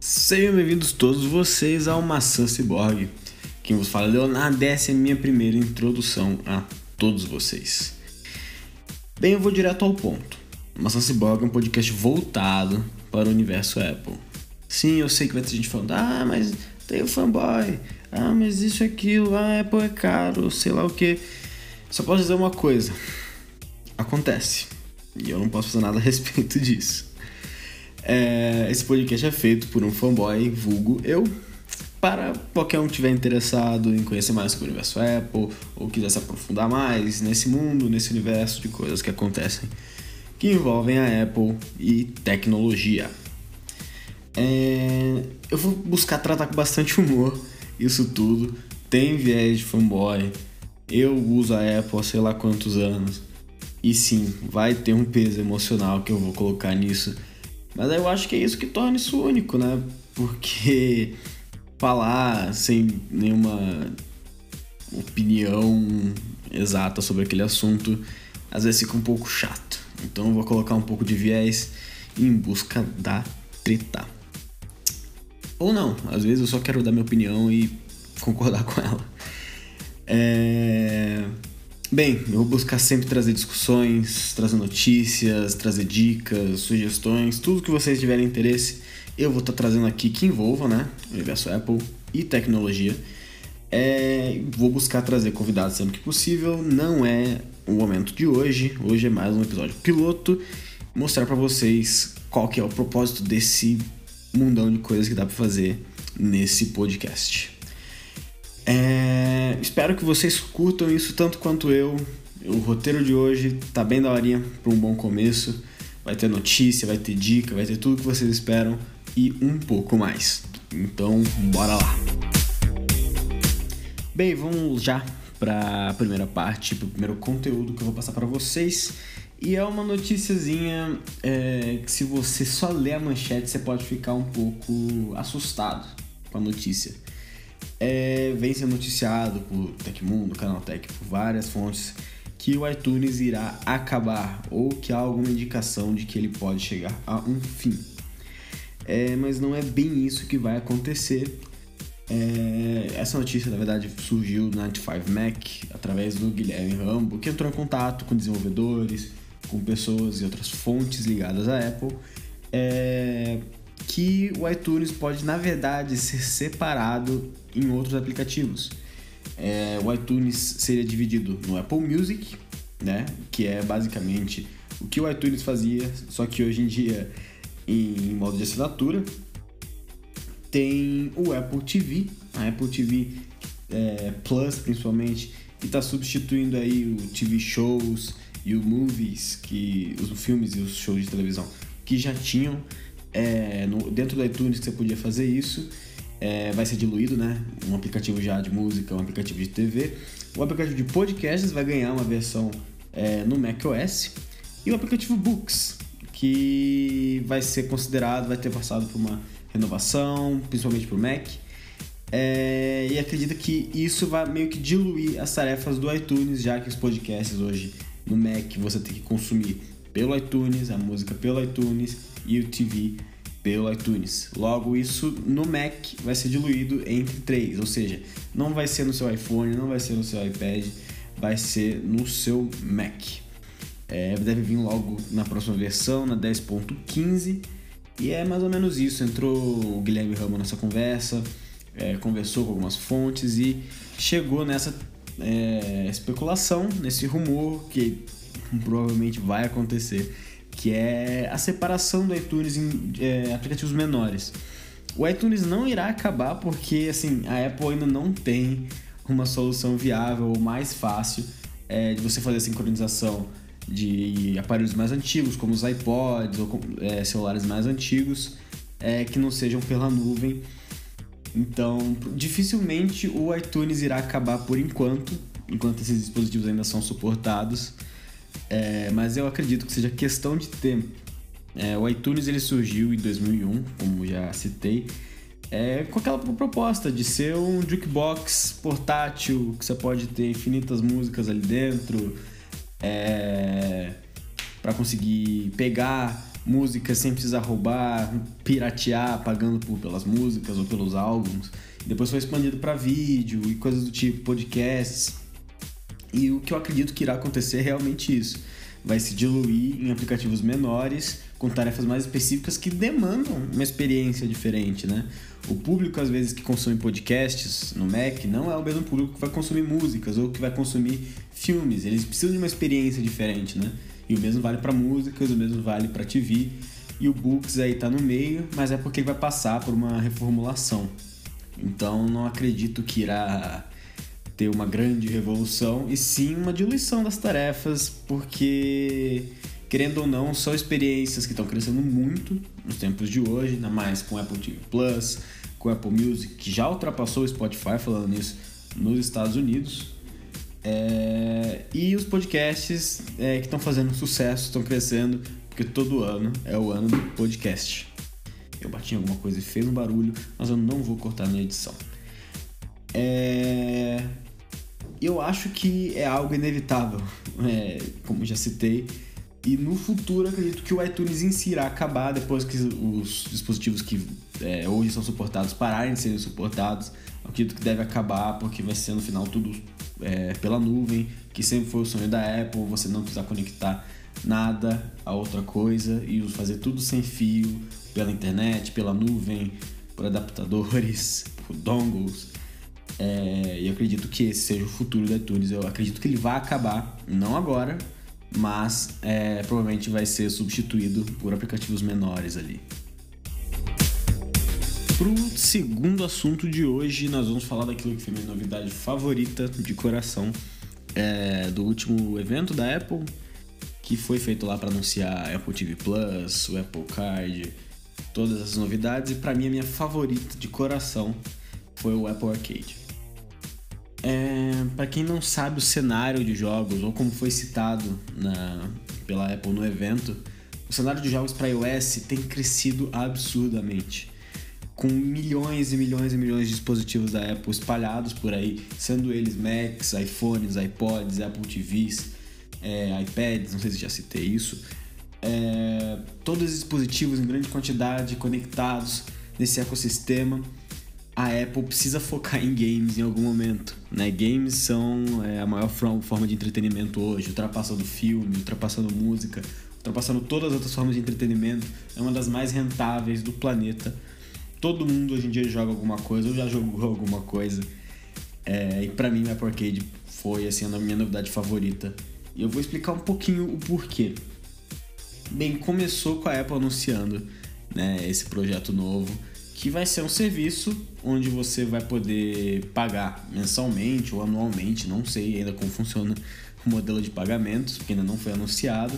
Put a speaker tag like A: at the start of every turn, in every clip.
A: Sejam bem-vindos todos vocês ao Maçã Cyborg. Quem vos fala é Leonardo, essa é a minha primeira introdução a todos vocês. Bem, eu vou direto ao ponto. Maçã Cyborg é um podcast voltado para o universo Apple. Sim, eu sei que vai ter gente falando, ah, mas tem o fanboy, ah, mas isso e aquilo, ah, Apple é caro, sei lá o que. Só posso dizer uma coisa: acontece. E eu não posso fazer nada a respeito disso. É, esse podcast é feito por um fanboy, vulgo eu, para qualquer um que estiver interessado em conhecer mais sobre o universo Apple ou quiser se aprofundar mais nesse mundo, nesse universo de coisas que acontecem que envolvem a Apple e tecnologia. É, eu vou buscar tratar com bastante humor isso tudo. Tem viés de fanboy. Eu uso a Apple há sei lá quantos anos. E sim, vai ter um peso emocional que eu vou colocar nisso. Mas eu acho que é isso que torna isso único, né? Porque falar sem nenhuma opinião exata sobre aquele assunto às vezes fica um pouco chato. Então eu vou colocar um pouco de viés em busca da treta. Ou não, às vezes eu só quero dar minha opinião e concordar com ela. É... Bem, eu vou buscar sempre trazer discussões, trazer notícias, trazer dicas, sugestões, tudo que vocês tiverem interesse, eu vou estar tá trazendo aqui que envolva, né, o universo Apple e tecnologia. É, vou buscar trazer convidados sempre que possível. Não é o momento de hoje. Hoje é mais um episódio piloto. Mostrar para vocês qual que é o propósito desse mundão de coisas que dá para fazer nesse podcast. É, espero que vocês curtam isso tanto quanto eu. O roteiro de hoje tá bem daorinha para um bom começo. Vai ter notícia, vai ter dica, vai ter tudo que vocês esperam e um pouco mais. Então, bora lá. Bem, vamos já para a primeira parte, para o primeiro conteúdo que eu vou passar para vocês. E é uma noticiazinha é, que se você só ler a manchete, você pode ficar um pouco assustado com a notícia é, vem sendo noticiado por Tecmundo, Canaltech, por várias fontes, que o iTunes irá acabar ou que há alguma indicação de que ele pode chegar a um fim. É, mas não é bem isso que vai acontecer. É, essa notícia, na verdade, surgiu na 95Mac através do Guilherme Rambo, que entrou em contato com desenvolvedores, com pessoas e outras fontes ligadas à Apple, é, que o iTunes pode, na verdade, ser separado em outros aplicativos. É, o iTunes seria dividido no Apple Music, né, que é basicamente o que o iTunes fazia, só que hoje em dia em modo de assinatura. Tem o Apple TV, a Apple TV é, Plus principalmente, que está substituindo aí o TV shows e o movies, que os filmes e os shows de televisão que já tinham é, no, dentro do iTunes que você podia fazer isso. É, vai ser diluído, né? Um aplicativo já de música, um aplicativo de TV. O aplicativo de podcasts vai ganhar uma versão é, no macOS. E o aplicativo Books, que vai ser considerado, vai ter passado por uma renovação, principalmente para o Mac. É, e acredita que isso vai meio que diluir as tarefas do iTunes, já que os podcasts hoje no Mac você tem que consumir pelo iTunes, a música pelo iTunes e o TV pelo iTunes. Logo, isso no Mac vai ser diluído entre três, ou seja, não vai ser no seu iPhone, não vai ser no seu iPad, vai ser no seu Mac. É, deve vir logo na próxima versão, na 10.15. E é mais ou menos isso. Entrou o Guilherme Ramos nessa conversa, é, conversou com algumas fontes e chegou nessa é, especulação, nesse rumor que provavelmente vai acontecer que é a separação do iTunes em é, aplicativos menores. O iTunes não irá acabar porque assim a Apple ainda não tem uma solução viável ou mais fácil é, de você fazer a sincronização de aparelhos mais antigos, como os iPods ou é, celulares mais antigos, é, que não sejam pela nuvem. Então, dificilmente o iTunes irá acabar por enquanto, enquanto esses dispositivos ainda são suportados. É, mas eu acredito que seja questão de tempo. É, o iTunes ele surgiu em 2001, como já citei, é, com aquela proposta de ser um jukebox portátil, que você pode ter infinitas músicas ali dentro, é, para conseguir pegar música sem precisar roubar, piratear, pagando por, pelas músicas ou pelos álbuns. Depois foi expandido para vídeo e coisas do tipo, podcasts. E o que eu acredito que irá acontecer é realmente isso. Vai se diluir em aplicativos menores, com tarefas mais específicas que demandam uma experiência diferente, né? O público, às vezes, que consome podcasts no Mac não é o mesmo público que vai consumir músicas ou que vai consumir filmes. Eles precisam de uma experiência diferente, né? E o mesmo vale para músicas, o mesmo vale para TV. E o Books aí tá no meio, mas é porque ele vai passar por uma reformulação. Então não acredito que irá ter uma grande revolução, e sim uma diluição das tarefas, porque querendo ou não, são experiências que estão crescendo muito nos tempos de hoje, ainda mais com Apple TV Plus, com Apple Music, que já ultrapassou o Spotify, falando nisso, nos Estados Unidos. É, e os podcasts é, que estão fazendo sucesso, estão crescendo, porque todo ano é o ano do podcast. Eu bati em alguma coisa e fez um barulho, mas eu não vou cortar na edição. É, eu acho que é algo inevitável, é, como já citei, e no futuro acredito que o iTunes em si irá acabar depois que os dispositivos que é, hoje são suportados pararem de serem suportados. acredito que deve acabar porque vai ser no final tudo é, pela nuvem, que sempre foi o sonho da Apple, você não precisar conectar nada a outra coisa e fazer tudo sem fio, pela internet, pela nuvem, por adaptadores, por dongles. É, e acredito que esse seja o futuro do iTunes. Eu acredito que ele vai acabar, não agora, mas é, provavelmente vai ser substituído por aplicativos menores ali. Pro segundo assunto de hoje, nós vamos falar daquilo que foi minha novidade favorita de coração é, do último evento da Apple, que foi feito lá para anunciar Apple TV Plus, o Apple Card, todas as novidades. E para mim, a minha favorita de coração foi o Apple Arcade. É, para quem não sabe o cenário de jogos ou como foi citado na, pela Apple no evento, o cenário de jogos para iOS tem crescido absurdamente com milhões e milhões e milhões de dispositivos da Apple espalhados por aí, sendo eles Macs, iPhones, iPods, Apple TVs, é, iPads, não sei se já citei isso. É, todos os dispositivos em grande quantidade conectados nesse ecossistema. A Apple precisa focar em games em algum momento. Né? Games são é, a maior forma de entretenimento hoje, ultrapassando filme, ultrapassando música, ultrapassando todas as outras formas de entretenimento. É uma das mais rentáveis do planeta todo mundo hoje em dia joga alguma coisa ou já jogou alguma coisa. É, e para mim o Apple Arcade foi assim a minha novidade favorita. E eu vou explicar um pouquinho o porquê. Bem, começou com a Apple anunciando né, esse projeto novo, que vai ser um serviço onde você vai poder pagar mensalmente ou anualmente, não sei ainda como funciona o modelo de pagamentos, porque ainda não foi anunciado,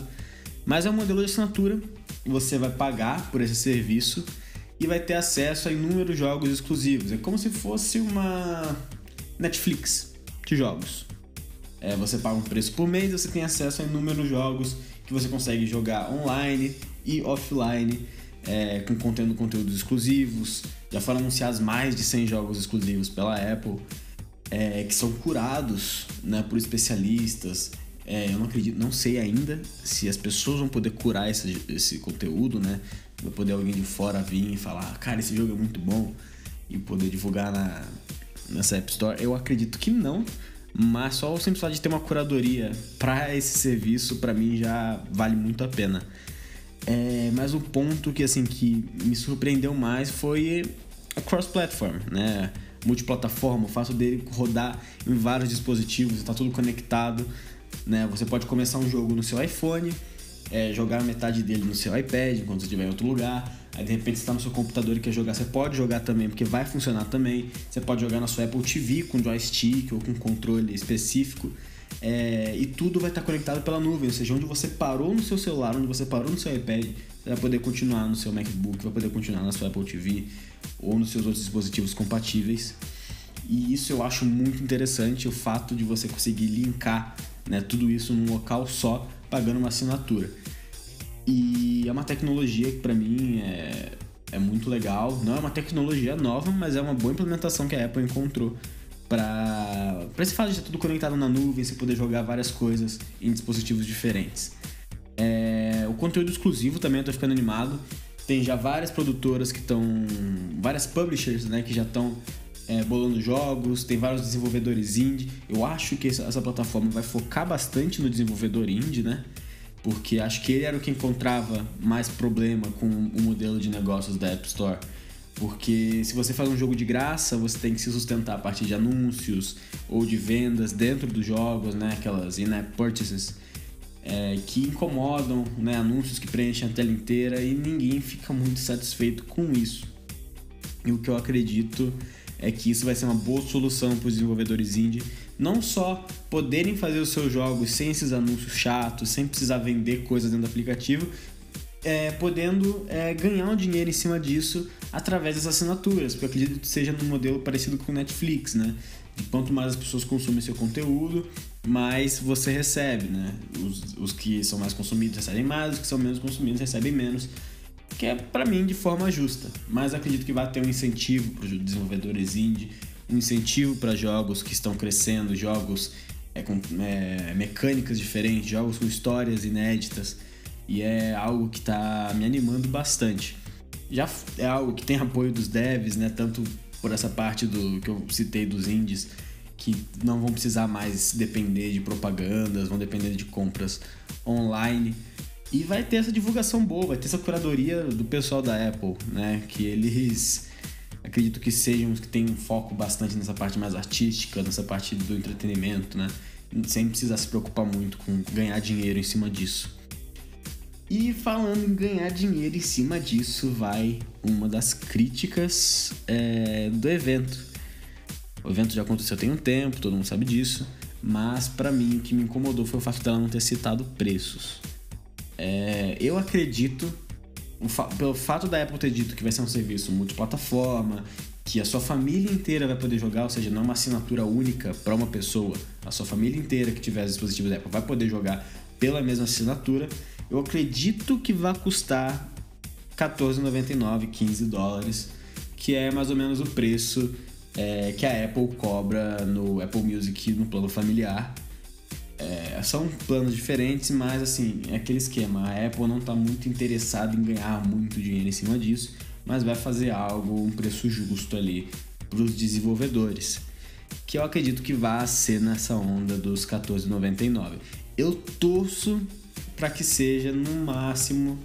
A: mas é um modelo de assinatura, você vai pagar por esse serviço e vai ter acesso a inúmeros jogos exclusivos. É como se fosse uma Netflix de jogos. É, você paga um preço por mês, você tem acesso a inúmeros jogos que você consegue jogar online e offline, é, com contendo conteúdos exclusivos. Já foram anunciados mais de 100 jogos exclusivos pela Apple, é, que são curados né, por especialistas. É, eu não acredito, não sei ainda se as pessoas vão poder curar esse, esse conteúdo, né? Vai poder alguém de fora vir e falar, cara, esse jogo é muito bom e poder divulgar na, nessa App Store. Eu acredito que não, mas só o simples fato de ter uma curadoria para esse serviço, para mim já vale muito a pena. É, mas o ponto que assim que me surpreendeu mais foi a cross-platform, né? Multiplataforma, o fato dele rodar em vários dispositivos, está tudo conectado, né? Você pode começar um jogo no seu iPhone, é, jogar metade dele no seu iPad enquanto você estiver em outro lugar. Aí de repente está no seu computador e quer jogar, você pode jogar também, porque vai funcionar também. Você pode jogar na sua Apple TV com joystick ou com controle específico. É, e tudo vai estar conectado pela nuvem, ou seja, onde você parou no seu celular, onde você parou no seu iPad, você vai poder continuar no seu MacBook, vai poder continuar na sua Apple TV ou nos seus outros dispositivos compatíveis. E isso eu acho muito interessante, o fato de você conseguir linkar né, tudo isso num local só pagando uma assinatura. E é uma tecnologia que para mim é, é muito legal. Não é uma tecnologia nova, mas é uma boa implementação que a Apple encontrou para esse fato de estar tudo conectado na nuvem, você poder jogar várias coisas em dispositivos diferentes. É, o conteúdo exclusivo também, eu tô ficando animado. Tem já várias produtoras que estão. várias publishers, né, que já estão é, bolando jogos, tem vários desenvolvedores indie. Eu acho que essa, essa, plataforma vai focar bastante no desenvolvedor indie, né? Porque acho que ele era o que encontrava mais problema com o modelo de negócios da App Store. Porque se você faz um jogo de graça, você tem que se sustentar a partir de anúncios ou de vendas dentro dos jogos, né? Aquelas in-app purchases é, que incomodam, né? Anúncios que preenchem a tela inteira e ninguém fica muito satisfeito com isso. E o que eu acredito é que isso vai ser uma boa solução para os desenvolvedores indie, não só poderem fazer os seus jogos sem esses anúncios chatos, sem precisar vender coisas dentro do aplicativo, é, podendo é, ganhar um dinheiro em cima disso através das assinaturas, porque eu acredito que seja num modelo parecido com o Netflix, né? Quanto mais as pessoas consumem seu conteúdo, mais você recebe, né? Os, os que são mais consumidos recebem mais, os que são menos consumidos recebem menos que é para mim de forma justa, mas acredito que vai ter um incentivo para os desenvolvedores indie, um incentivo para jogos que estão crescendo, jogos é, com é, mecânicas diferentes, jogos com histórias inéditas, e é algo que está me animando bastante. Já é algo que tem apoio dos devs, né? Tanto por essa parte do que eu citei dos indies, que não vão precisar mais depender de propagandas, vão depender de compras online. E vai ter essa divulgação boa, vai ter essa curadoria do pessoal da Apple, né? Que eles acredito que sejam os que têm um foco bastante nessa parte mais artística, nessa parte do entretenimento, né? Sem precisar se preocupar muito com ganhar dinheiro em cima disso. E falando em ganhar dinheiro em cima disso, vai uma das críticas é, do evento. O evento já aconteceu tem um tempo, todo mundo sabe disso, mas para mim o que me incomodou foi o fato dela não ter citado preços. É, eu acredito, pelo fato da Apple ter dito que vai ser um serviço multiplataforma, que a sua família inteira vai poder jogar, ou seja, não é uma assinatura única para uma pessoa, a sua família inteira que tiver dispositivos da Apple vai poder jogar pela mesma assinatura. Eu acredito que vai custar 14,99, 15 dólares, que é mais ou menos o preço é, que a Apple cobra no Apple Music no plano familiar. É, são planos diferentes, mas assim, é aquele esquema. A Apple não está muito interessada em ganhar muito dinheiro em cima disso, mas vai fazer algo, um preço justo ali para os desenvolvedores. Que eu acredito que vai ser nessa onda dos 14,99. Eu torço para que seja no máximo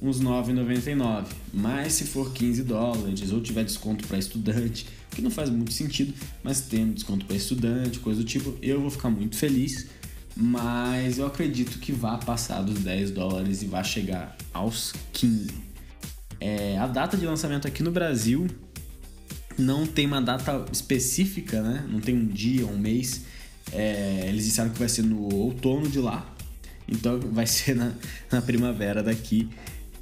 A: uns 9,99. Mas se for 15 dólares ou tiver desconto para estudante, que não faz muito sentido, mas tendo desconto para estudante, coisa do tipo, eu vou ficar muito feliz mas eu acredito que vá passar dos 10 dólares e vá chegar aos 15. É, a data de lançamento aqui no Brasil não tem uma data específica, né? Não tem um dia, um mês. É, eles disseram que vai ser no outono de lá, então vai ser na, na primavera daqui.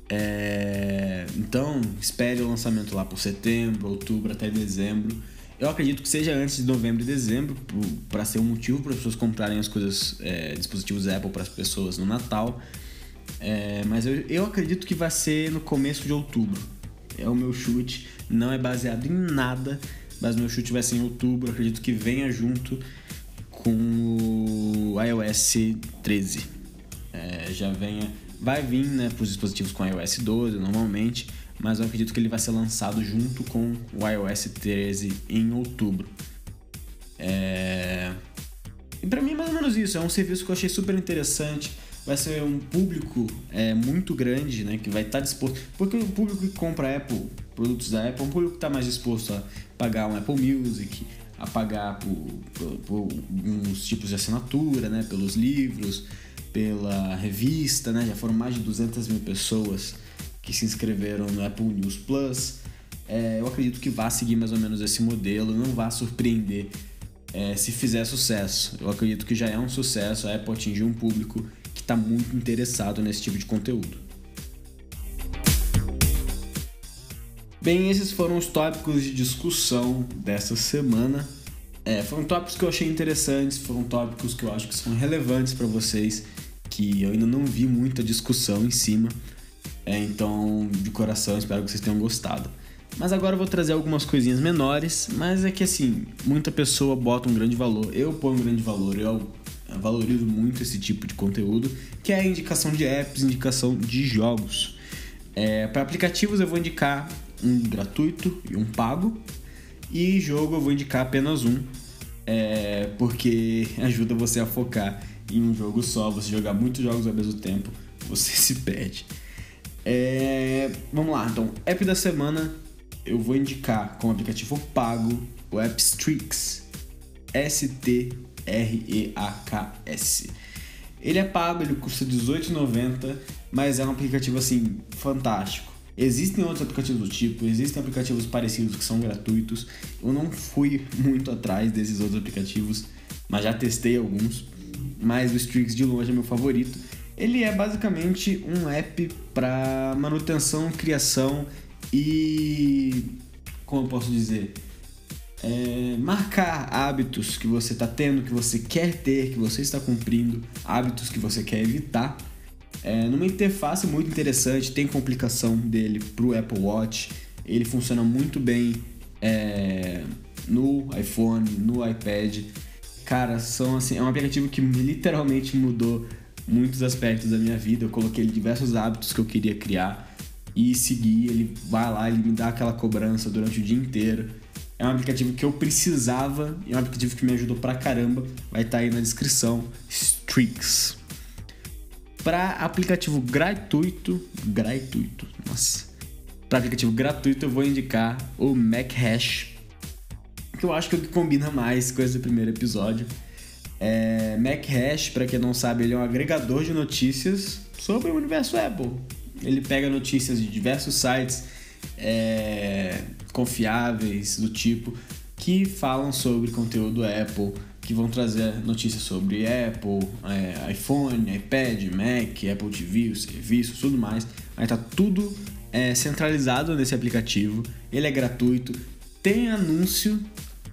A: É, então espere o lançamento lá por setembro, outubro até dezembro. Eu acredito que seja antes de novembro e dezembro, para ser um motivo para as pessoas comprarem as coisas, é, dispositivos Apple para as pessoas no Natal. É, mas eu, eu acredito que vai ser no começo de outubro. É o meu chute, não é baseado em nada, mas meu chute vai ser em outubro. Acredito que venha junto com o iOS 13. É, já venha, vai vir né, para os dispositivos com iOS 12 normalmente mas eu acredito que ele vai ser lançado junto com o iOS 13 em outubro. É... E para mim mais ou menos isso, é um serviço que eu achei super interessante. Vai ser um público é, muito grande, né? Que vai estar tá disposto. Porque o público que compra Apple, produtos da Apple, é um público que está mais disposto a pagar um Apple Music, a pagar por, por, por alguns tipos de assinatura, né? Pelos livros, pela revista, né? Já foram mais de 200 mil pessoas que se inscreveram no Apple News Plus. É, eu acredito que vá seguir mais ou menos esse modelo, não vá surpreender é, se fizer sucesso. Eu acredito que já é um sucesso, a Apple atingiu um público que está muito interessado nesse tipo de conteúdo. Bem, esses foram os tópicos de discussão dessa semana. É, foram tópicos que eu achei interessantes, foram tópicos que eu acho que são relevantes para vocês, que eu ainda não vi muita discussão em cima. É, então, de coração, espero que vocês tenham gostado. Mas agora eu vou trazer algumas coisinhas menores, mas é que assim, muita pessoa bota um grande valor, eu ponho um grande valor, eu valorizo muito esse tipo de conteúdo, que é a indicação de apps, indicação de jogos. É, Para aplicativos eu vou indicar um gratuito e um pago. E jogo eu vou indicar apenas um, é, porque ajuda você a focar em um jogo só. Você jogar muitos jogos ao mesmo tempo, você se perde. É, vamos lá, então, app da semana eu vou indicar como aplicativo pago o Appstrix. S-T-R-E-A-K-S. Ele é pago, ele custa R$18,90, mas é um aplicativo assim fantástico. Existem outros aplicativos do tipo, existem aplicativos parecidos que são gratuitos. Eu não fui muito atrás desses outros aplicativos, mas já testei alguns. Mas o Strix de longe é meu favorito. Ele é basicamente um app para manutenção, criação e. Como eu posso dizer? É, marcar hábitos que você está tendo, que você quer ter, que você está cumprindo, hábitos que você quer evitar. É, numa interface muito interessante, tem complicação dele para o Apple Watch, ele funciona muito bem é, no iPhone, no iPad. Cara, são assim, é um aplicativo que literalmente mudou muitos aspectos da minha vida. Eu coloquei diversos hábitos que eu queria criar e seguir. Ele vai lá, ele me dá aquela cobrança durante o dia inteiro. É um aplicativo que eu precisava e é um aplicativo que me ajudou pra caramba. Vai estar tá aí na descrição. Streaks. Para aplicativo gratuito, gratuito, nossa. Para aplicativo gratuito eu vou indicar o Mac Hash, que eu acho que é o que combina mais com esse primeiro episódio. É, Mac Hash, para quem não sabe, ele é um agregador de notícias sobre o universo Apple. Ele pega notícias de diversos sites é, confiáveis do tipo que falam sobre conteúdo Apple, que vão trazer notícias sobre Apple, é, iPhone, iPad, Mac, Apple TV, os serviços, tudo mais. Aí tá tudo é, centralizado nesse aplicativo. Ele é gratuito, tem anúncio,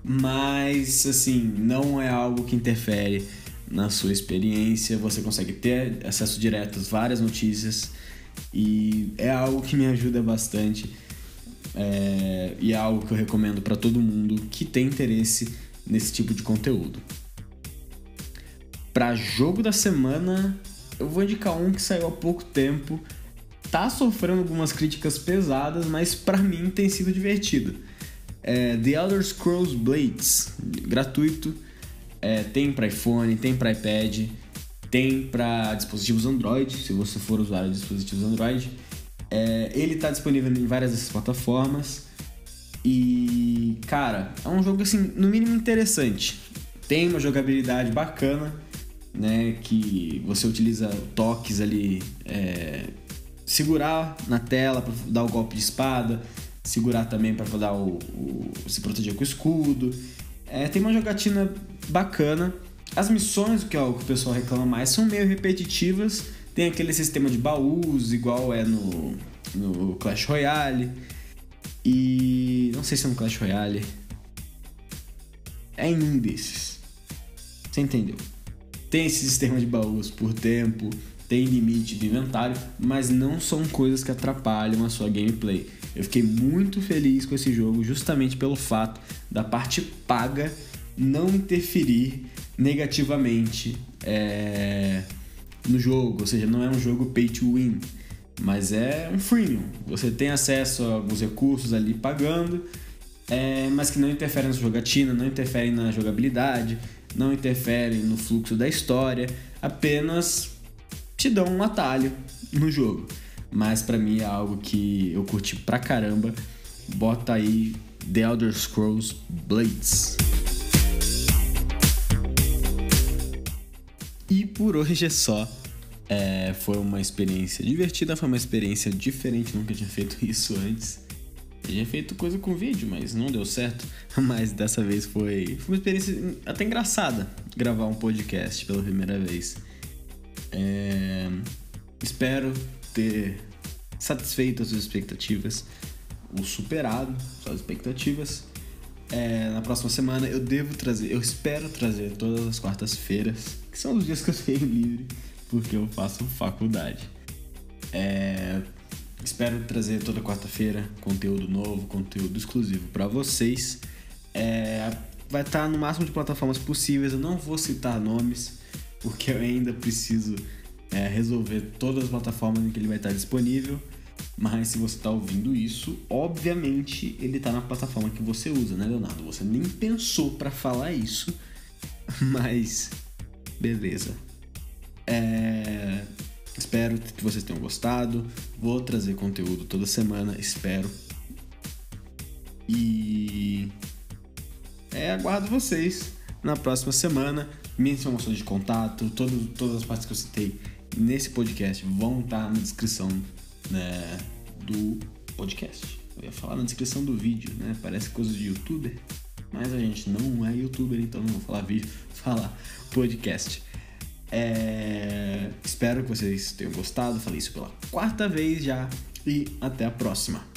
A: mas assim não é algo que interfere na sua experiência. Você consegue ter acesso direto a várias notícias e é algo que me ajuda bastante é, e é algo que eu recomendo para todo mundo que tem interesse nesse tipo de conteúdo. Para jogo da semana, eu vou indicar um que saiu há pouco tempo. Tá sofrendo algumas críticas pesadas, mas para mim tem sido divertido. É The Elder Scrolls Blades, gratuito. É, tem para iPhone, tem para iPad, tem para dispositivos Android, se você for usuário de dispositivos Android. É, ele está disponível em várias dessas plataformas. E, cara, é um jogo assim, no mínimo interessante. Tem uma jogabilidade bacana, né? Que você utiliza toques ali, é, segurar na tela para dar o golpe de espada, segurar também para dar o, o, se proteger com o escudo. É, tem uma jogatina bacana. As missões, que é o que o pessoal reclama mais, são meio repetitivas tem aquele sistema de baús, igual é no, no Clash Royale. E. Não sei se é no Clash Royale. É em um desses. Você entendeu? Tem esse sistema de baús por tempo, tem limite de inventário, mas não são coisas que atrapalham a sua gameplay. Eu fiquei muito feliz com esse jogo justamente pelo fato da parte paga não interferir negativamente é, no jogo, ou seja, não é um jogo pay to win, mas é um freemium. Você tem acesso a alguns recursos ali pagando, é, mas que não interferem na jogatina, não interferem na jogabilidade, não interferem no fluxo da história, apenas te dão um atalho no jogo. Mas para mim é algo que eu curti pra caramba. Bota aí The Elder Scrolls Blades. E por hoje é só. É, foi uma experiência divertida, foi uma experiência diferente, nunca tinha feito isso antes. Eu tinha feito coisa com vídeo, mas não deu certo. Mas dessa vez foi, foi uma experiência até engraçada gravar um podcast pela primeira vez. É, espero ter satisfeito as suas expectativas, ou superado suas expectativas. É, na próxima semana eu devo trazer, eu espero trazer todas as quartas-feiras, que são os dias que eu tenho livre, porque eu faço faculdade. É, espero trazer toda quarta-feira conteúdo novo, conteúdo exclusivo para vocês. É, vai estar tá no máximo de plataformas possíveis, eu não vou citar nomes, porque eu ainda preciso é, resolver todas as plataformas em que ele vai estar disponível. Mas se você está ouvindo isso, obviamente ele está na plataforma que você usa, né, Leonardo? Você nem pensou para falar isso, mas beleza. É... Espero que vocês tenham gostado. Vou trazer conteúdo toda semana, espero. E é, aguardo vocês na próxima semana. Minhas informações de contato, todo, todas as partes que eu citei nesse podcast vão estar na descrição né, do podcast. Eu ia falar na descrição do vídeo, né? Parece coisa de youtuber, mas a gente não é youtuber, então não vou falar vídeo, falar podcast. É... Espero que vocês tenham gostado. Falei isso pela quarta vez já. E até a próxima.